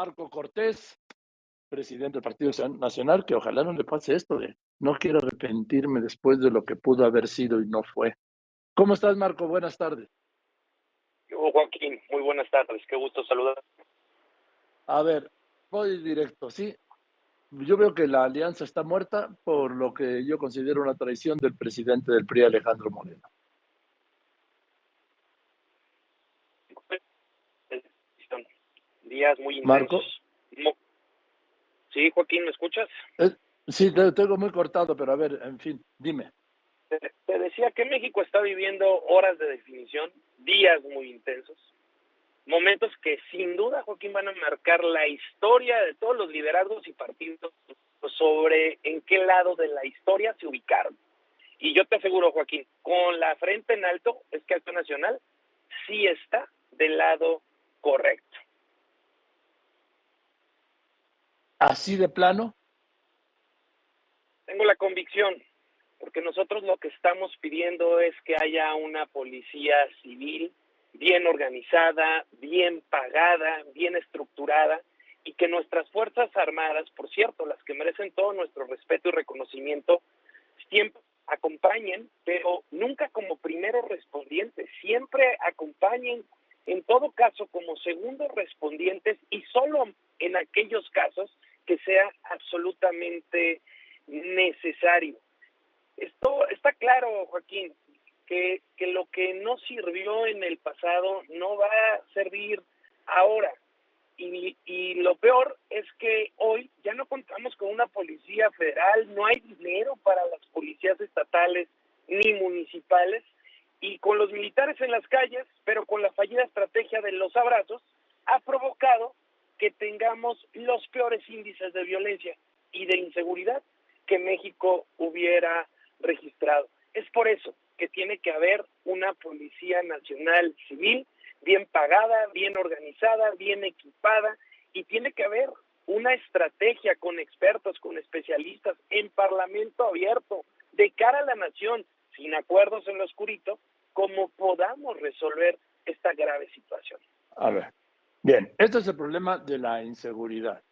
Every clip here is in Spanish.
Marco Cortés, presidente del Partido Nacional, que ojalá no le pase esto de no quiero arrepentirme después de lo que pudo haber sido y no fue. ¿Cómo estás, Marco? Buenas tardes. Joaquín, muy buenas tardes. Qué gusto saludar. A ver, voy directo, ¿sí? Yo veo que la alianza está muerta por lo que yo considero una traición del presidente del PRI, Alejandro Moreno. Días muy intensos. Marco. Sí, Joaquín, ¿me escuchas? sí, te tengo muy cortado, pero a ver, en fin, dime. Te decía que México está viviendo horas de definición, días muy intensos, momentos que sin duda, Joaquín, van a marcar la historia de todos los liderazgos y partidos sobre en qué lado de la historia se ubicaron. Y yo te aseguro, Joaquín, con la frente en alto, es que Acto Nacional sí está del lado correcto. ¿Así de plano? Tengo la convicción, porque nosotros lo que estamos pidiendo es que haya una policía civil bien organizada, bien pagada, bien estructurada y que nuestras Fuerzas Armadas, por cierto, las que merecen todo nuestro respeto y reconocimiento, siempre acompañen, pero nunca como primeros respondientes, siempre acompañen en todo caso como segundos respondientes y solo en aquellos casos que sea absolutamente necesario. Esto está claro, Joaquín, que, que lo que no sirvió en el pasado no va a servir ahora. Y, y, lo peor es que hoy ya no contamos con una policía federal, no hay dinero para las policías estatales ni municipales, y con los militares en las calles, pero con la fallida estrategia de los abrazos, ha provocado que tengamos los peores índices de violencia y de inseguridad que México hubiera registrado. Es por eso que tiene que haber una Policía Nacional Civil bien pagada, bien organizada, bien equipada y tiene que haber una estrategia con expertos, con especialistas en parlamento abierto, de cara a la nación, sin acuerdos en lo oscurito, como podamos resolver esta grave situación. A ver, bien, este es el problema de la inseguridad,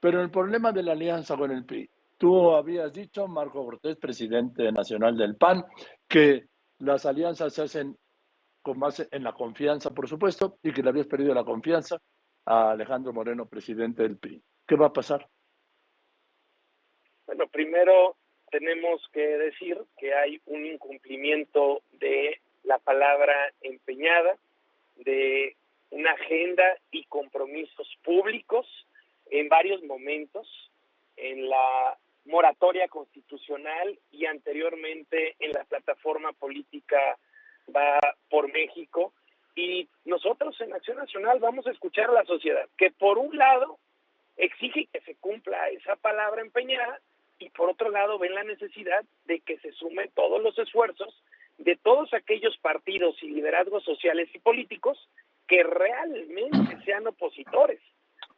pero el problema de la alianza con el PRI Tú habías dicho, Marco Cortés, presidente nacional del PAN, que las alianzas se hacen con base en la confianza, por supuesto, y que le habías perdido la confianza a Alejandro Moreno, presidente del PRI. ¿Qué va a pasar? Bueno, primero tenemos que decir que hay un incumplimiento de la palabra empeñada, de una agenda y compromisos públicos en varios momentos en la moratoria constitucional y anteriormente en la plataforma política va por México. Y nosotros en Acción Nacional vamos a escuchar a la sociedad, que por un lado exige que se cumpla esa palabra empeñada y por otro lado ven la necesidad de que se sumen todos los esfuerzos de todos aquellos partidos y liderazgos sociales y políticos que realmente sean opositores,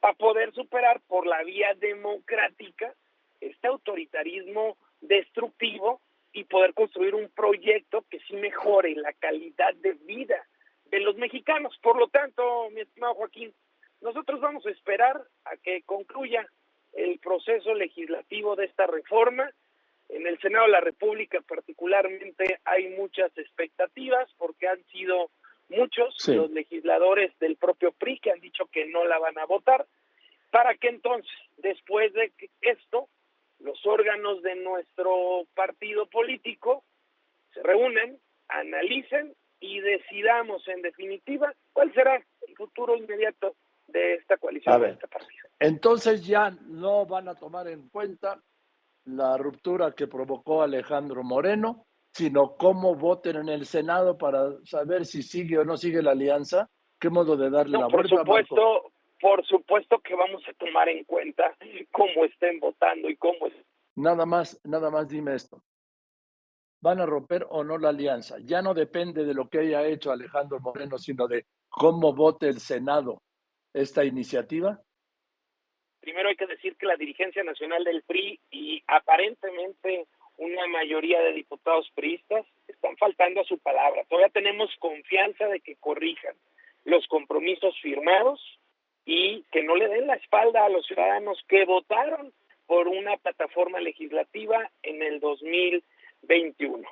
para poder superar por la vía democrática este autoritarismo destructivo y poder construir un proyecto que sí mejore la calidad de vida de los mexicanos. Por lo tanto, mi estimado Joaquín, nosotros vamos a esperar a que concluya el proceso legislativo de esta reforma. En el Senado de la República particularmente hay muchas expectativas porque han sido muchos los legisladores del propio PRI que han dicho que no la van a votar, para que entonces, después de esto, los órganos de nuestro partido político se reúnen, analicen y decidamos en definitiva cuál será el futuro inmediato de esta coalición, de este partido. Entonces ya no van a tomar en cuenta la ruptura que provocó Alejandro Moreno, sino cómo voten en el Senado para saber si sigue o no sigue la alianza. ¿Qué modo de darle la vuelta? Por supuesto, por supuesto que vamos a tomar en cuenta cómo estén votando y cómo es. Nada más, nada más dime esto. ¿Van a romper o no la alianza? Ya no depende de lo que haya hecho Alejandro Moreno, sino de cómo vote el Senado esta iniciativa. Primero hay que decir que la dirigencia nacional del PRI y aparentemente una mayoría de diputados priistas están faltando a su palabra. Todavía tenemos confianza de que corrijan los compromisos firmados y que no le den la espalda a los ciudadanos que votaron por una plataforma legislativa en el 2021.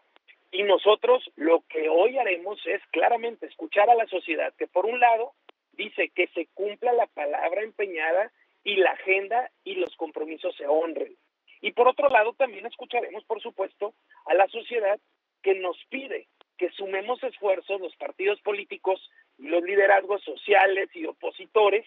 Y nosotros lo que hoy haremos es claramente escuchar a la sociedad que por un lado dice que se cumpla la palabra empeñada y la agenda y los compromisos se honren. Y por otro lado también escucharemos, por supuesto, a la sociedad que nos pide que sumemos esfuerzos los partidos políticos y los liderazgos sociales y opositores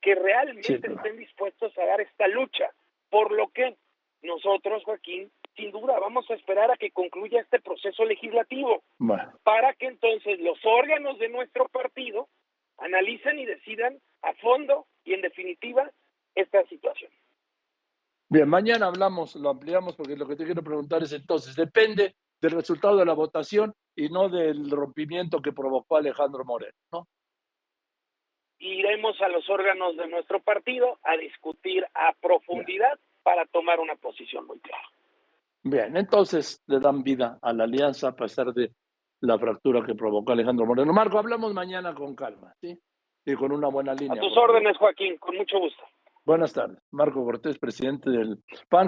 que realmente estén dispuestos a dar esta lucha. Por lo que nosotros, Joaquín, sin duda vamos a esperar a que concluya este proceso legislativo para que entonces los órganos de nuestro partido analicen y decidan a fondo y en definitiva esta situación. Bien, mañana hablamos, lo ampliamos porque lo que te quiero preguntar es entonces, depende del resultado de la votación y no del rompimiento que provocó Alejandro Moreno, ¿no? Iremos a los órganos de nuestro partido a discutir a profundidad para tomar una posición muy clara. Bien, entonces le dan vida a la alianza a pesar de la fractura que provocó Alejandro Moreno. Marco, hablamos mañana con calma, ¿sí? Y con una buena línea. A tus órdenes, Joaquín, con mucho gusto. Buenas tardes. Marco Cortés, presidente del PAN.